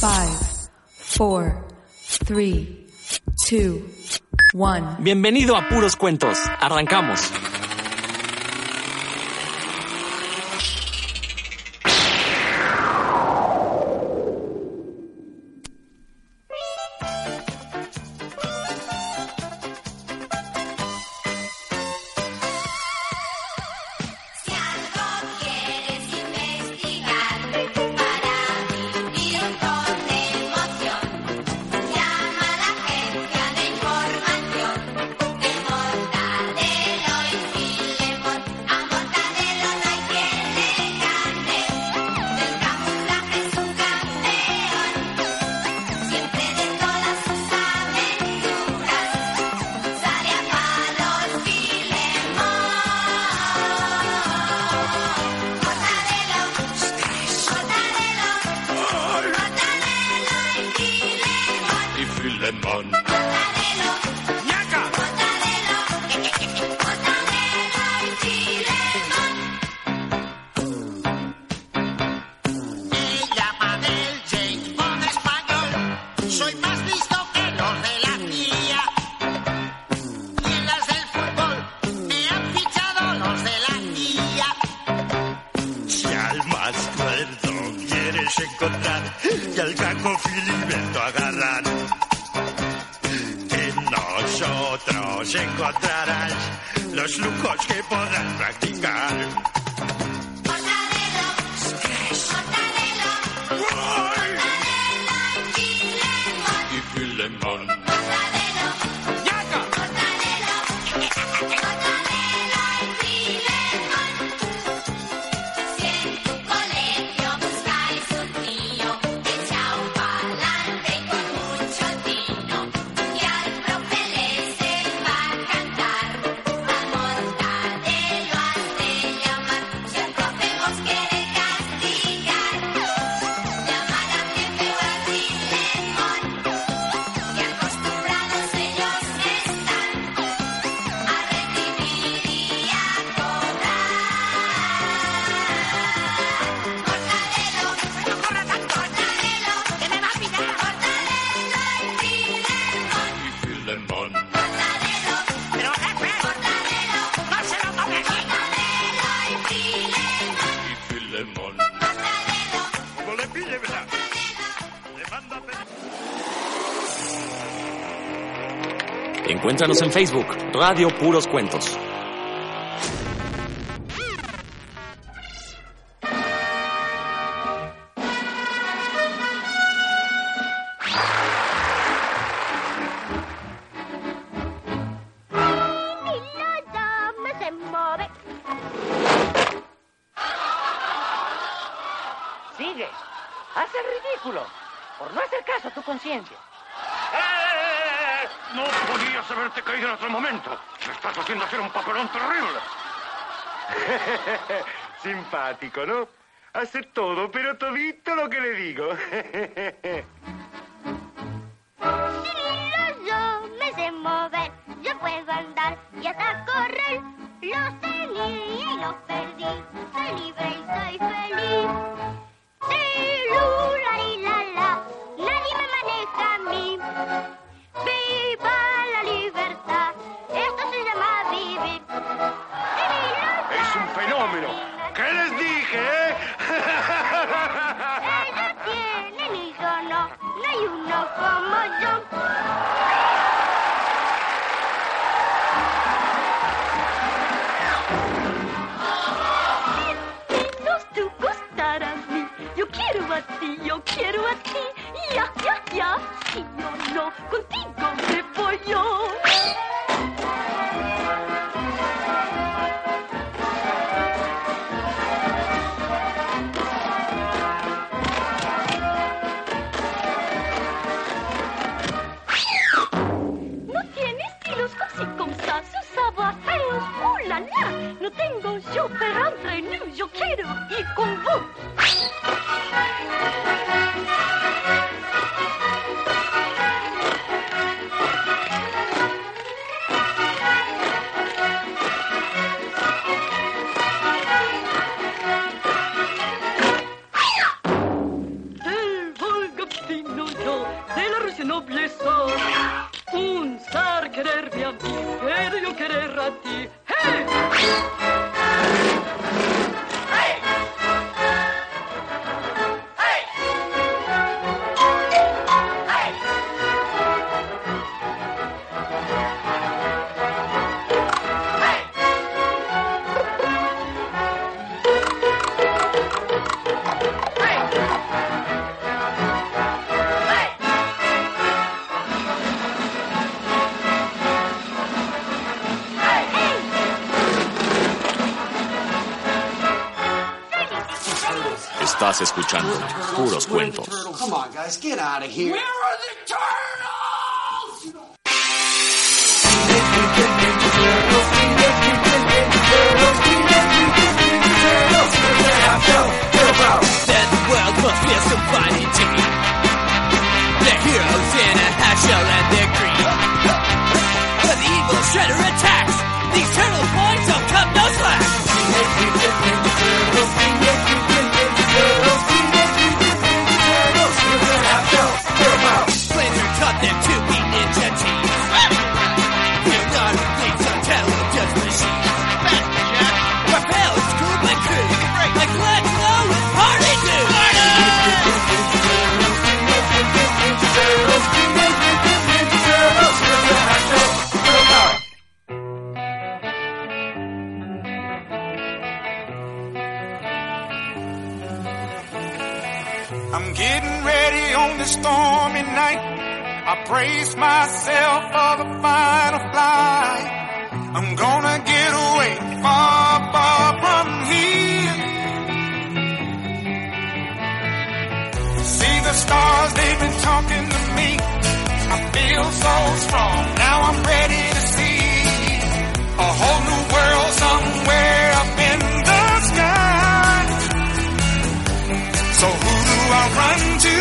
Four, three, two, one. Bienvenido a Puros Cuentos. Arrancamos. Encuéntranos en Facebook, Radio Puros Cuentos. lo que le digo. Si Cirilo, yo me sé mover, yo puedo andar y hasta correr. Los tenía y los perdí, soy libre y soy feliz. y la la, nadie me maneja a mí. Viva la libertad, esto se llama vivir. Cirilo, es un fenómeno. ¿Qué les digo? you know from a jump. escuchando puros cuentos. feel so strong. Now I'm ready to see a whole new world somewhere up in the sky. So who do I run to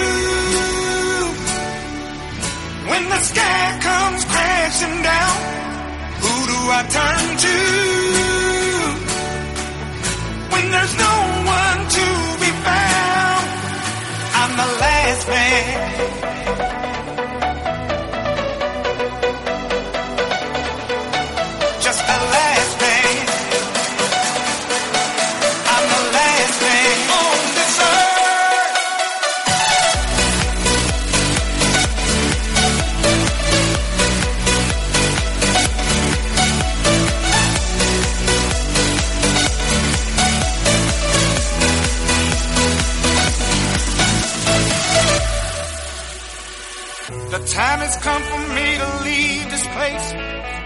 when the sky comes crashing down? Who do I turn to when there's no one to be found? I'm the last man time has come for me to leave this place.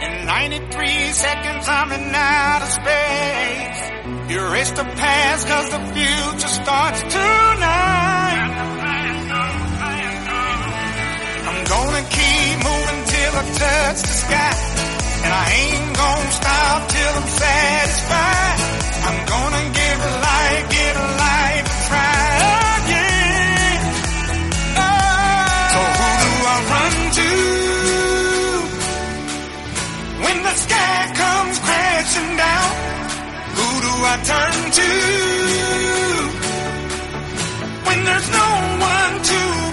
In 93 seconds, I'm in outer space. Erase the past, cause the future starts tonight. I'm gonna keep moving till I touch the sky. And I ain't gonna stop till I'm satisfied. I'm gonna give a light, give a light. I turn to. When there's no one to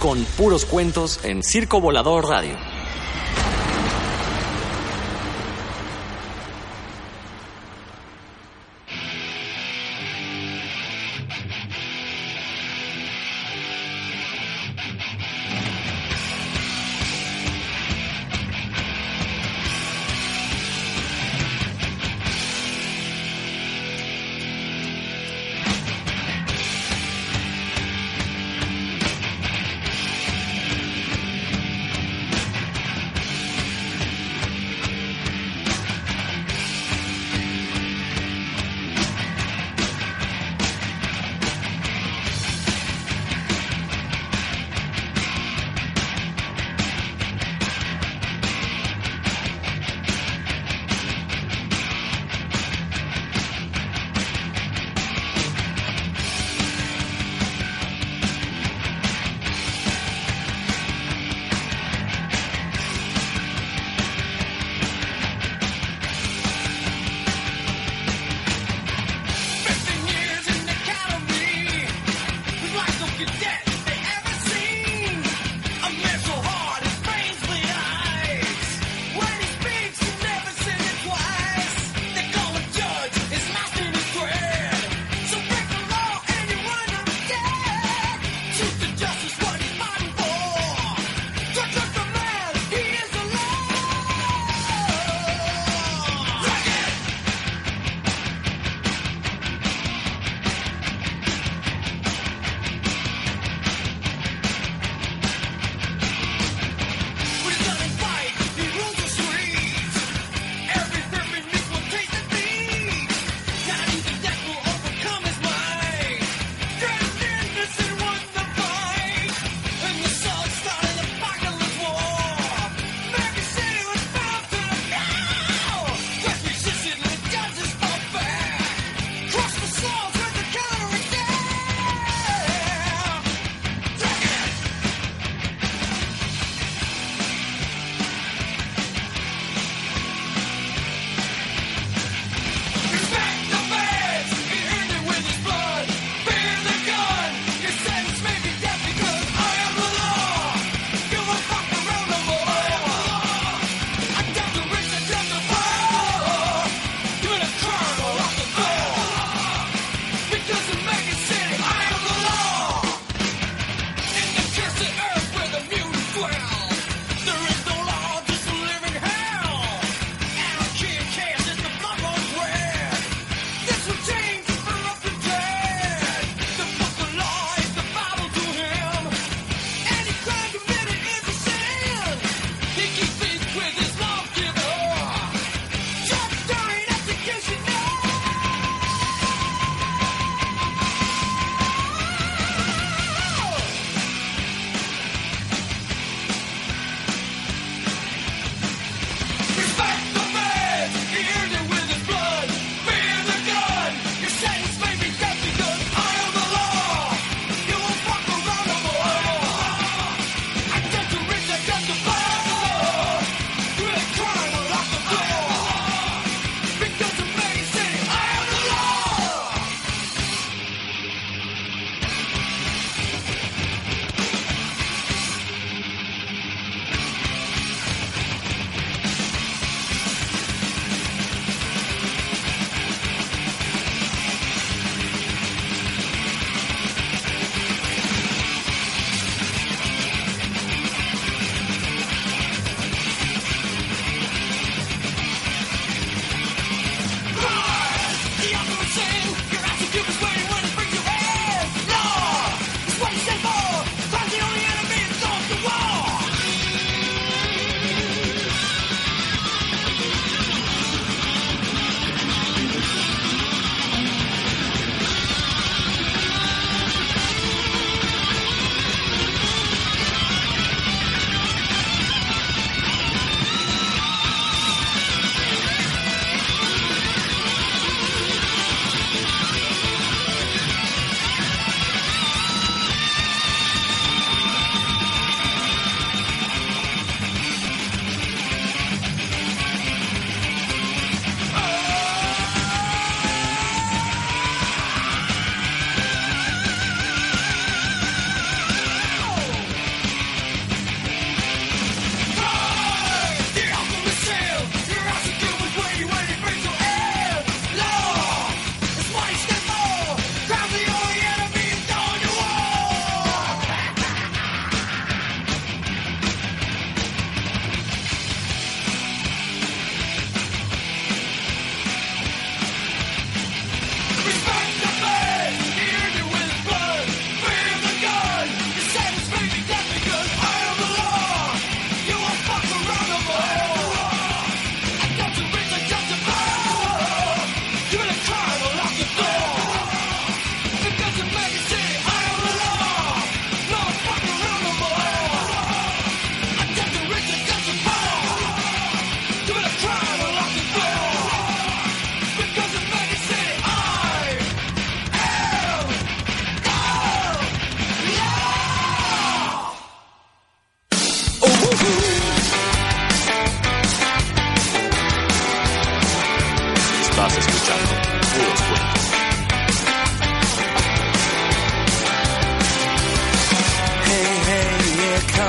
con puros cuentos en Circo Volador Radio.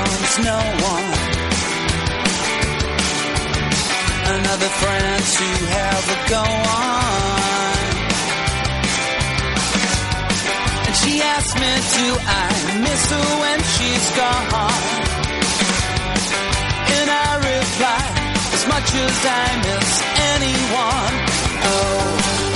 loves no one. Another friend to have a go on. And she asked me, do I miss her when she's gone? And I replied, as much as I miss anyone. Oh.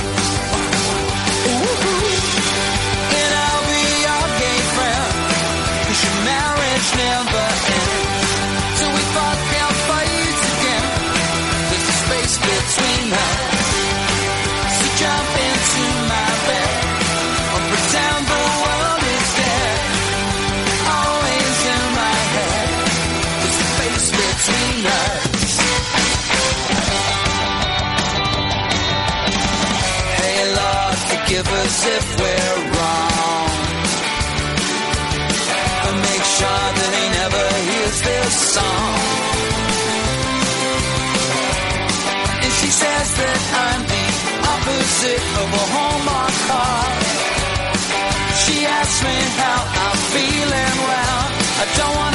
if we're wrong. Make sure that he never hears this song. And she says that I'm the opposite of a Hallmark card. She asks me how I'm feeling. Well, I don't want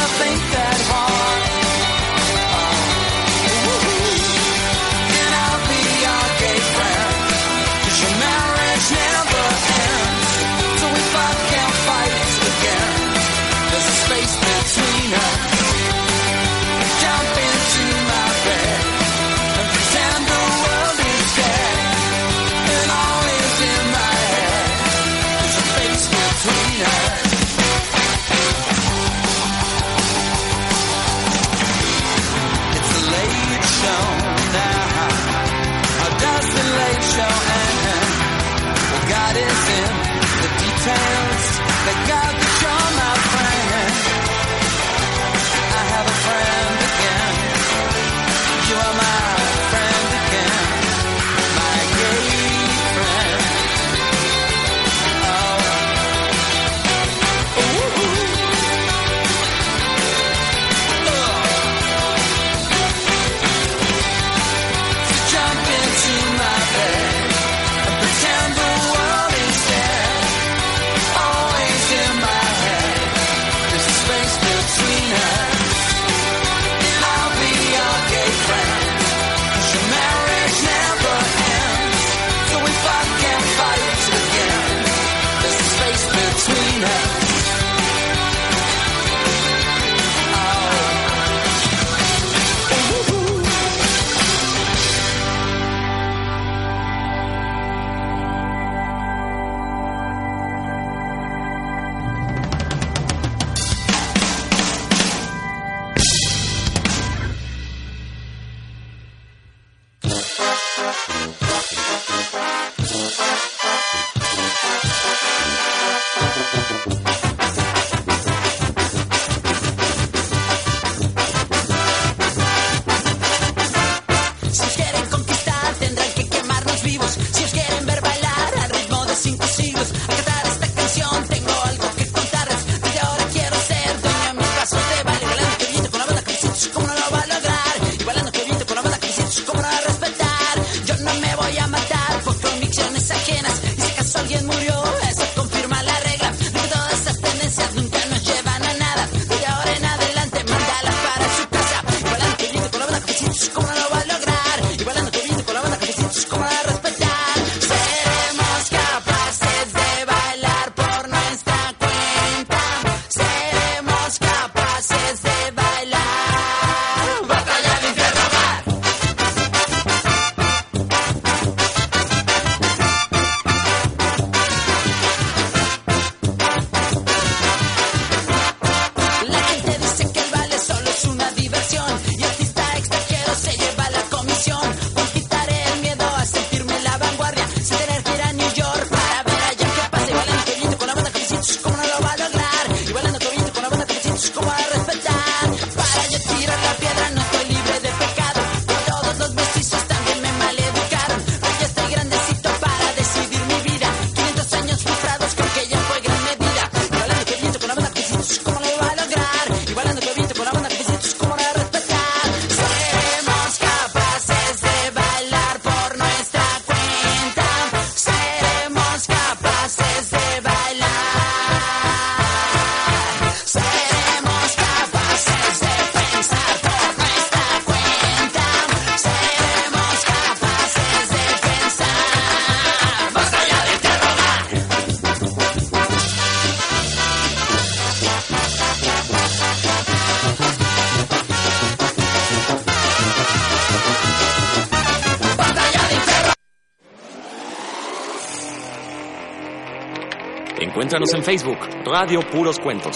Encuéntranos en Facebook, Radio Puros Cuentos.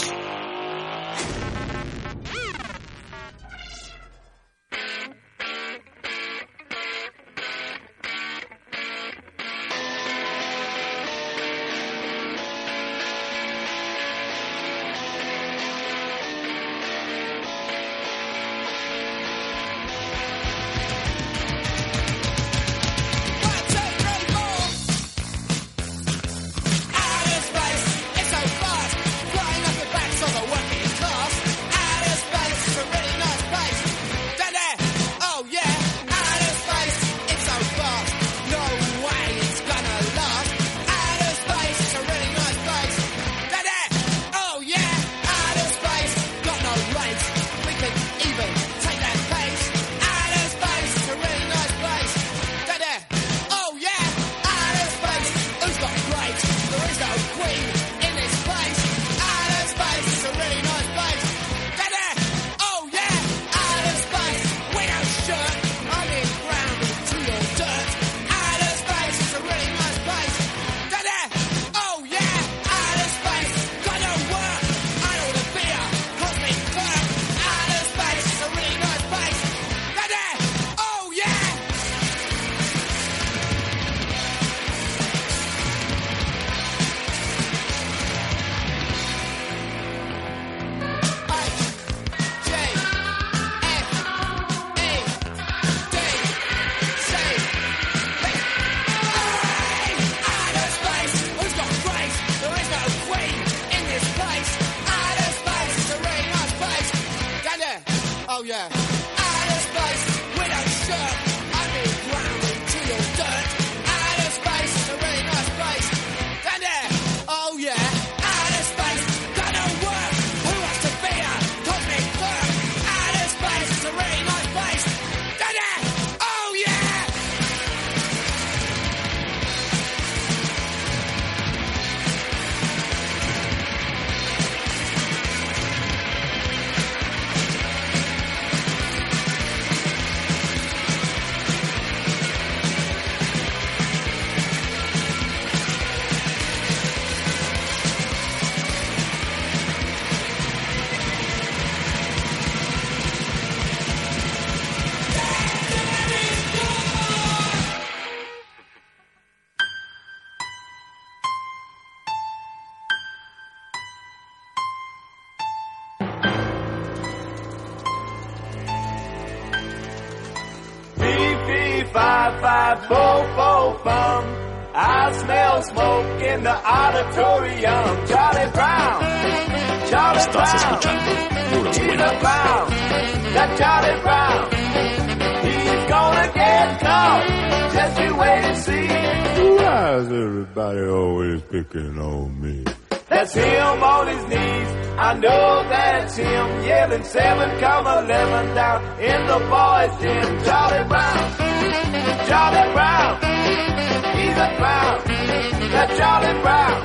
Charlie Brown, Charlie Brown, he's a clown. That Charlie Brown,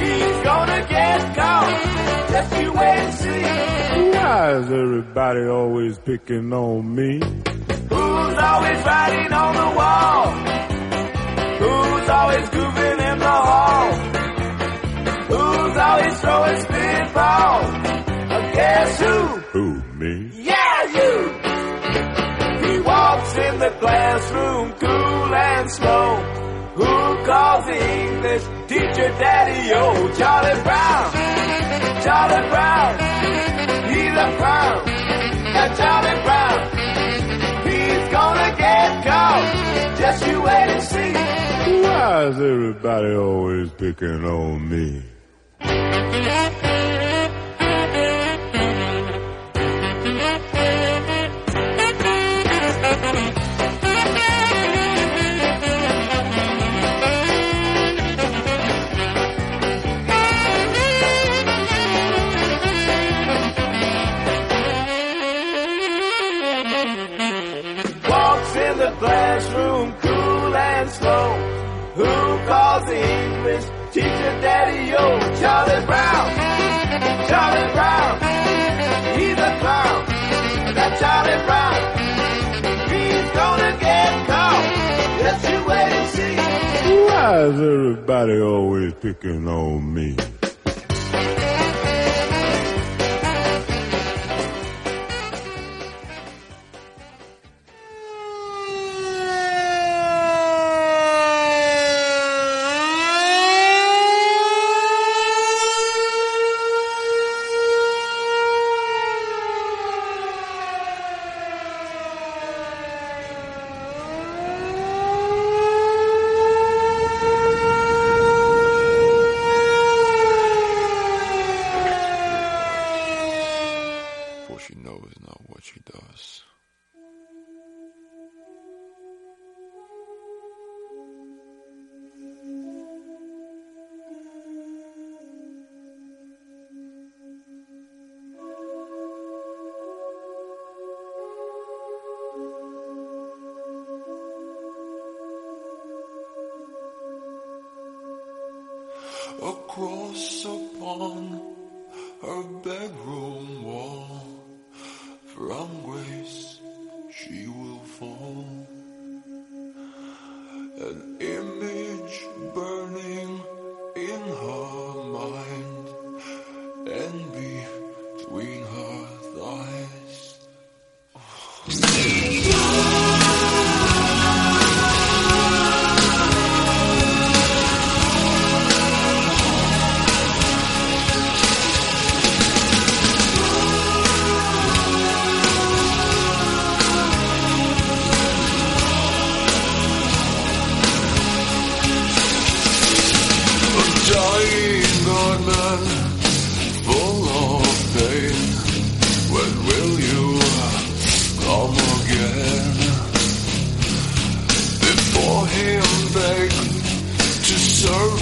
he's gonna get caught. Just you wait and see. Why is everybody always picking on me? Who's always writing on the wall? Who's always goofing in the hall? Who's always throwing spitballs? Guess who? Who, me? in the classroom, cool and slow. Who calls the English teacher Daddy Oh, Charlie Brown, Charlie Brown, he's a clown. Now Charlie Brown, he's gonna get caught. Just you wait and see. Why is everybody always picking on me? teacher daddy, yo, Charlie Brown. Charlie Brown, he's a clown. That Charlie Brown, he's gonna get caught. Yes, you wait and see. Why is everybody always picking on me?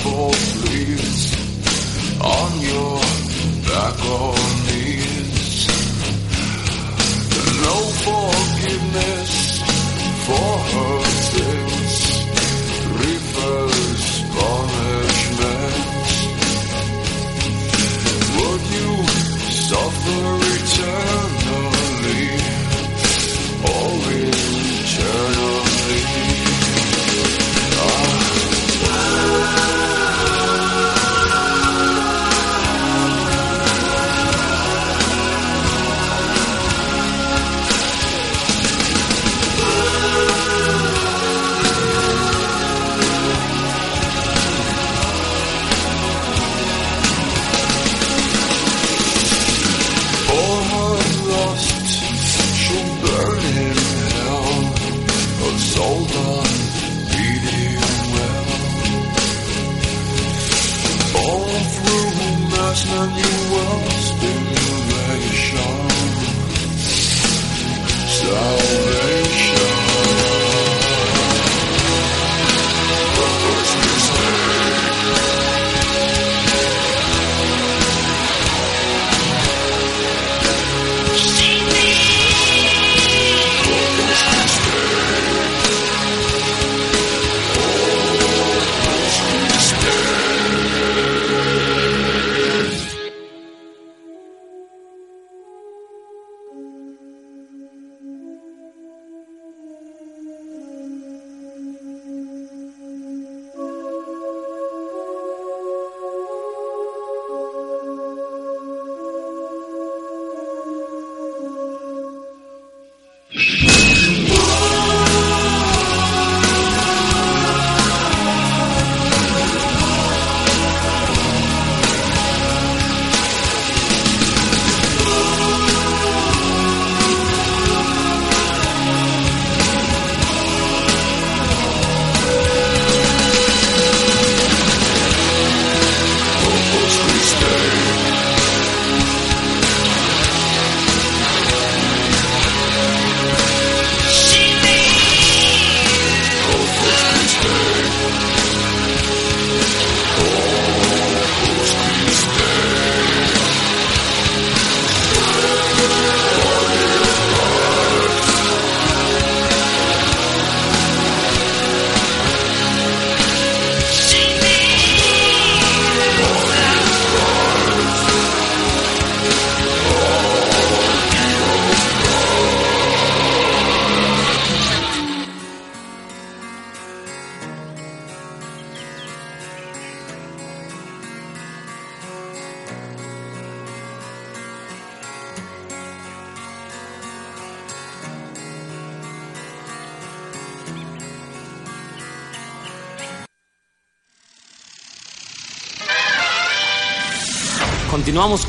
for please on your back or knees. No forgiveness for her.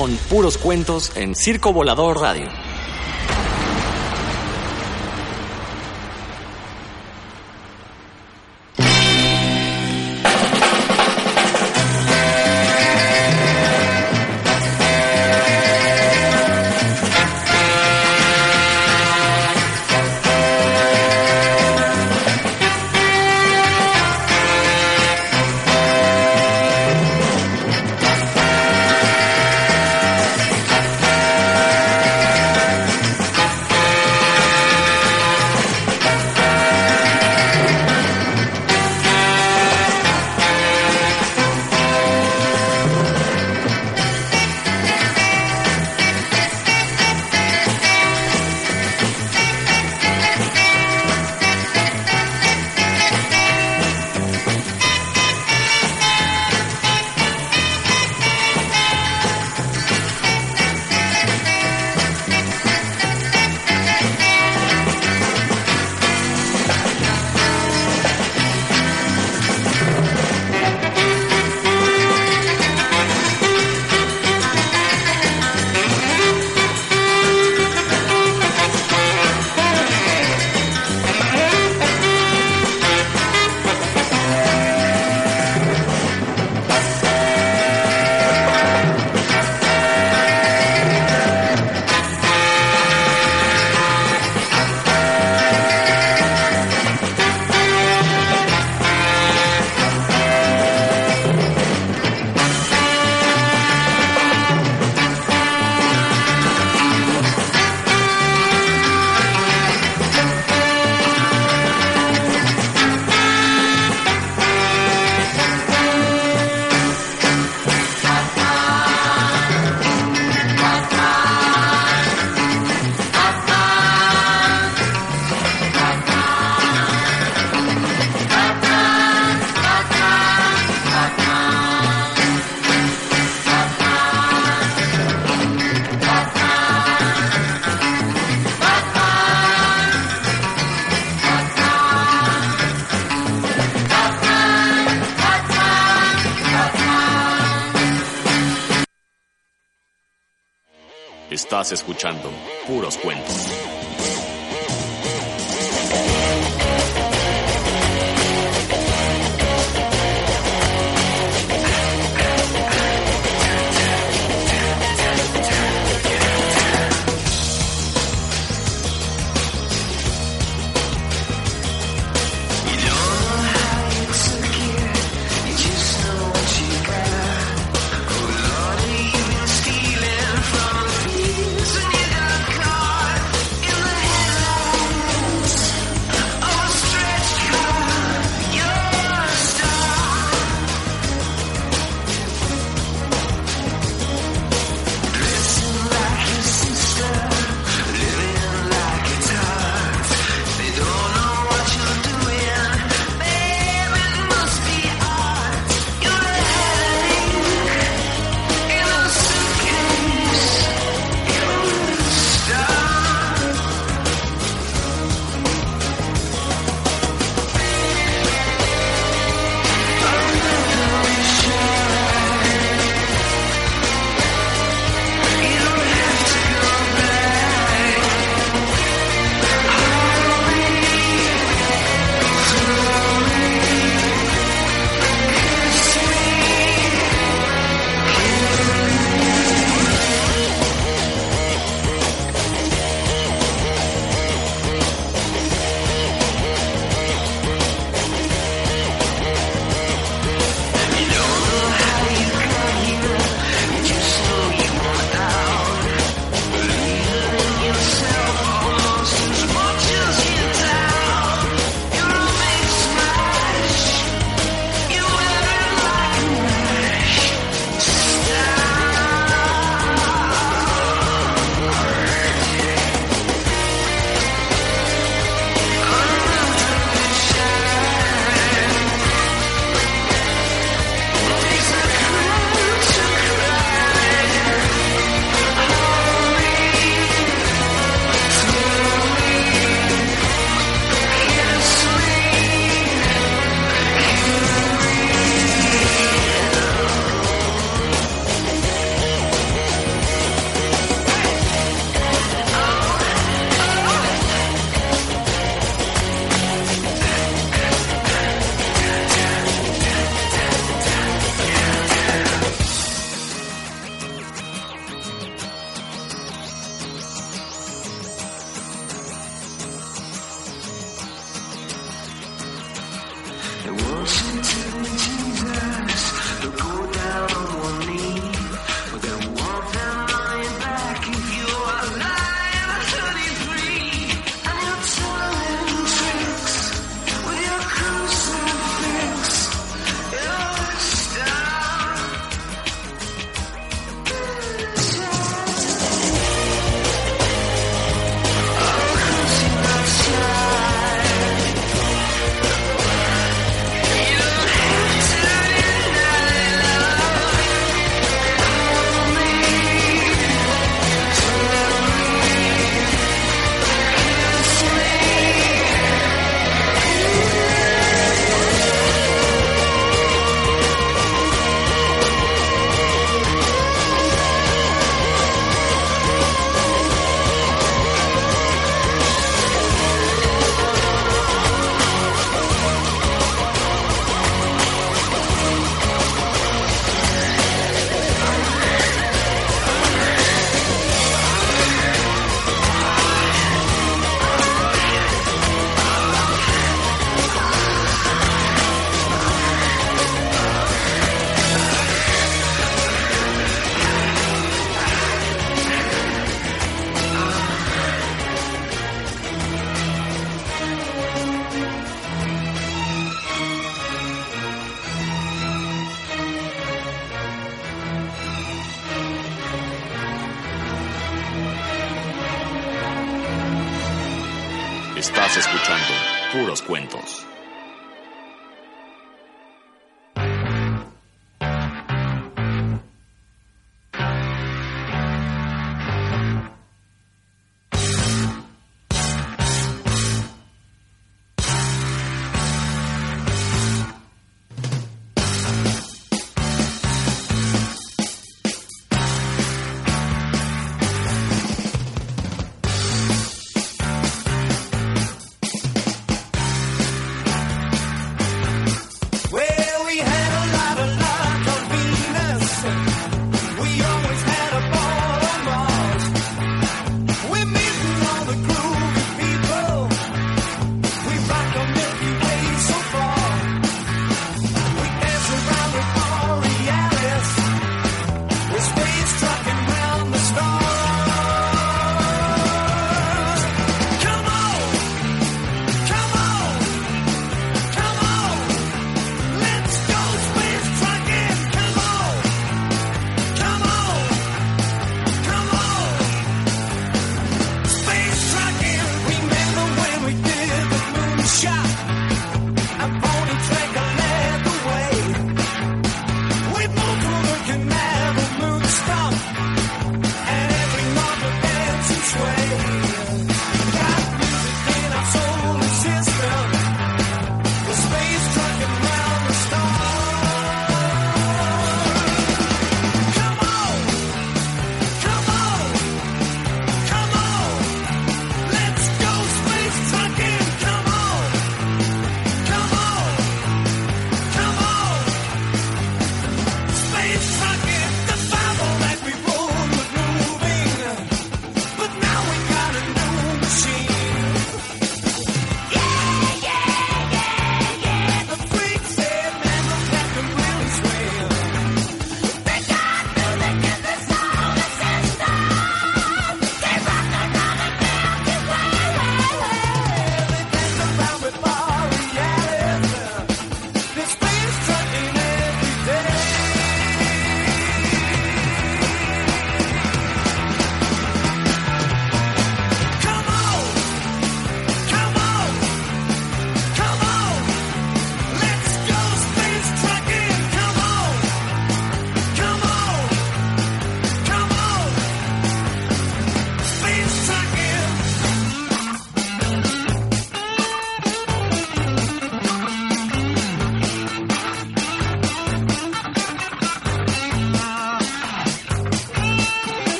Con puros cuentos en Circo Volador Radio. Escuchando puros cuentos.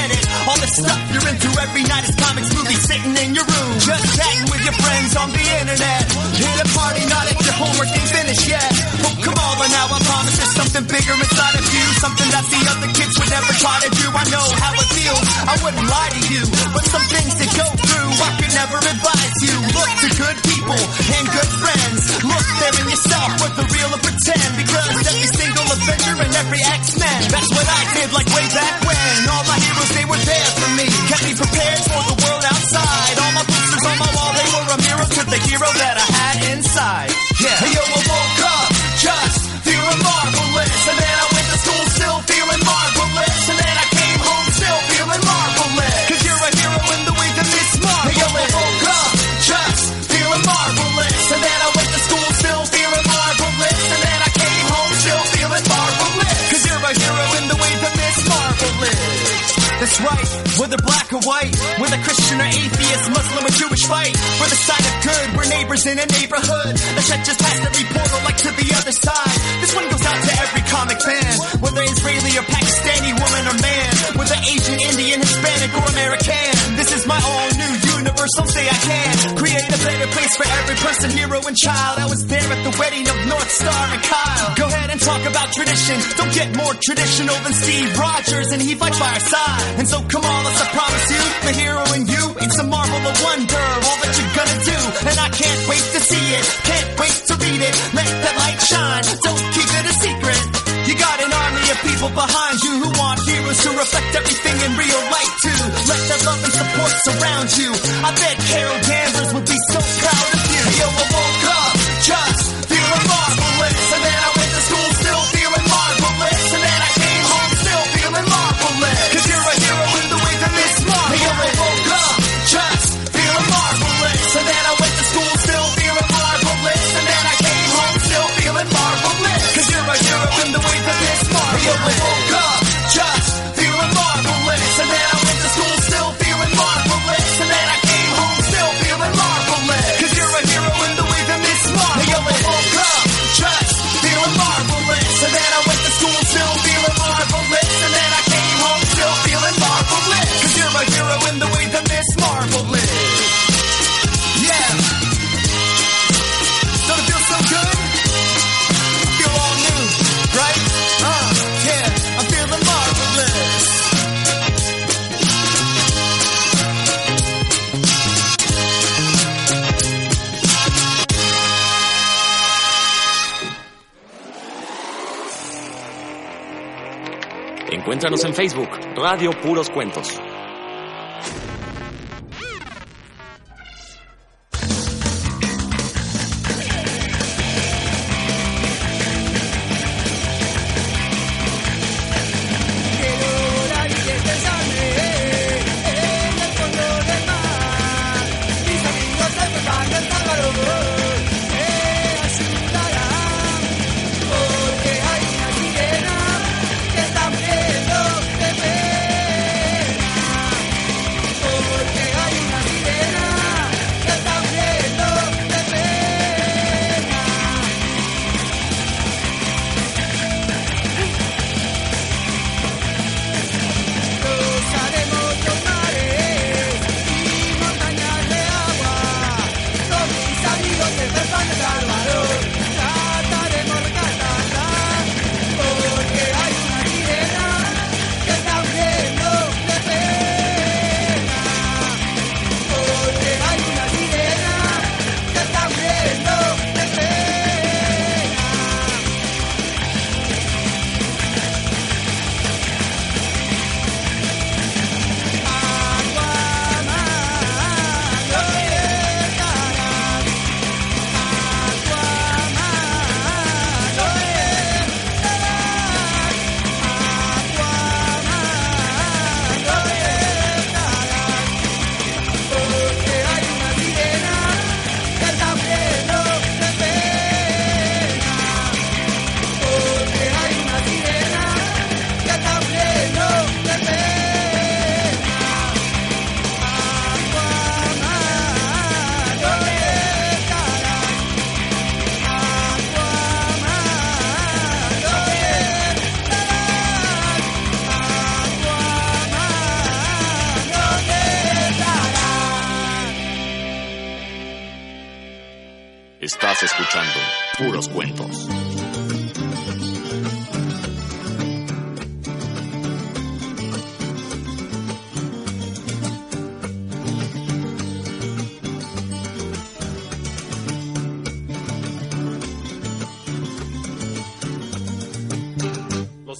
Get it. All the stuff you're into every night is comics, movies, sitting in your room. Just chatting with your friends on the internet. Hit a party, not at your homework ain't finished yet. Oh, come on but now, I promise there's something bigger inside of you. Something that the other kids would never try to do. I know how it feels, I wouldn't lie to you. But some things to go through, I could never advise you. Look to good people and good friends. Look there in yourself, what the real or pretend. Because every single Avenger and every X-Men, that's what I did like way back when. All my neighbors in a neighborhood. The shit just passed every portal oh, like to the other side. This one goes out to every comic fan, whether Israeli or Pakistani, woman or man, whether Asian, Indian, Hispanic or American. This is my all new universal say I can create a better place for every person, hero and child. I was there at the wedding of Northstar and Kyle. Go ahead and talk about tradition. Don't get more traditional than Steve Rogers, and he fights by our side. And so let's I promise you, the hero in you, it's a marvel of wonder, people behind you who want heroes to reflect everything in real life too. Let their love and support surround you. I bet Carol Radio Puros Cuentos.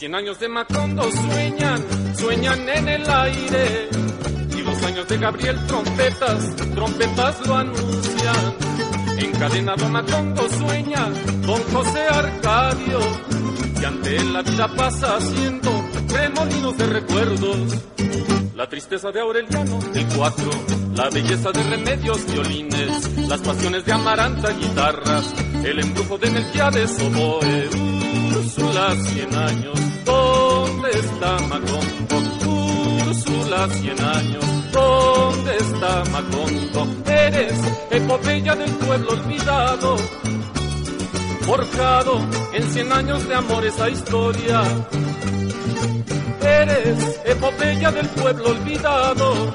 Cien años de Macondo sueñan, sueñan en el aire. Y los años de Gabriel trompetas, trompetas lo anuncian. Encadenado Macondo sueña, don José Arcadio. Y ante él la vida pasa haciendo remolinos de recuerdos. La tristeza de Aureliano, el cuatro, la belleza de remedios, violines, las pasiones de Amaranta, guitarras, el embrujo de Melquiades, oboe, Úrsula, cien años, ¿dónde está Macondo? Úrsula, cien años, ¿dónde está Macondo? Eres epopeya del pueblo olvidado, forjado en cien años de amor esa historia. Eres epopeya del pueblo olvidado,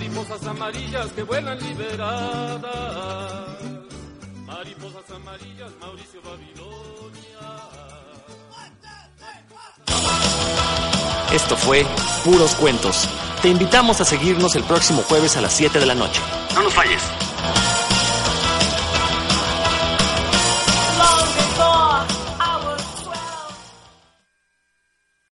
Mariposas amarillas que vuelan liberadas. Mariposas amarillas, Mauricio Babilonia. Esto fue Puros Cuentos. Te invitamos a seguirnos el próximo jueves a las 7 de la noche. No nos falles.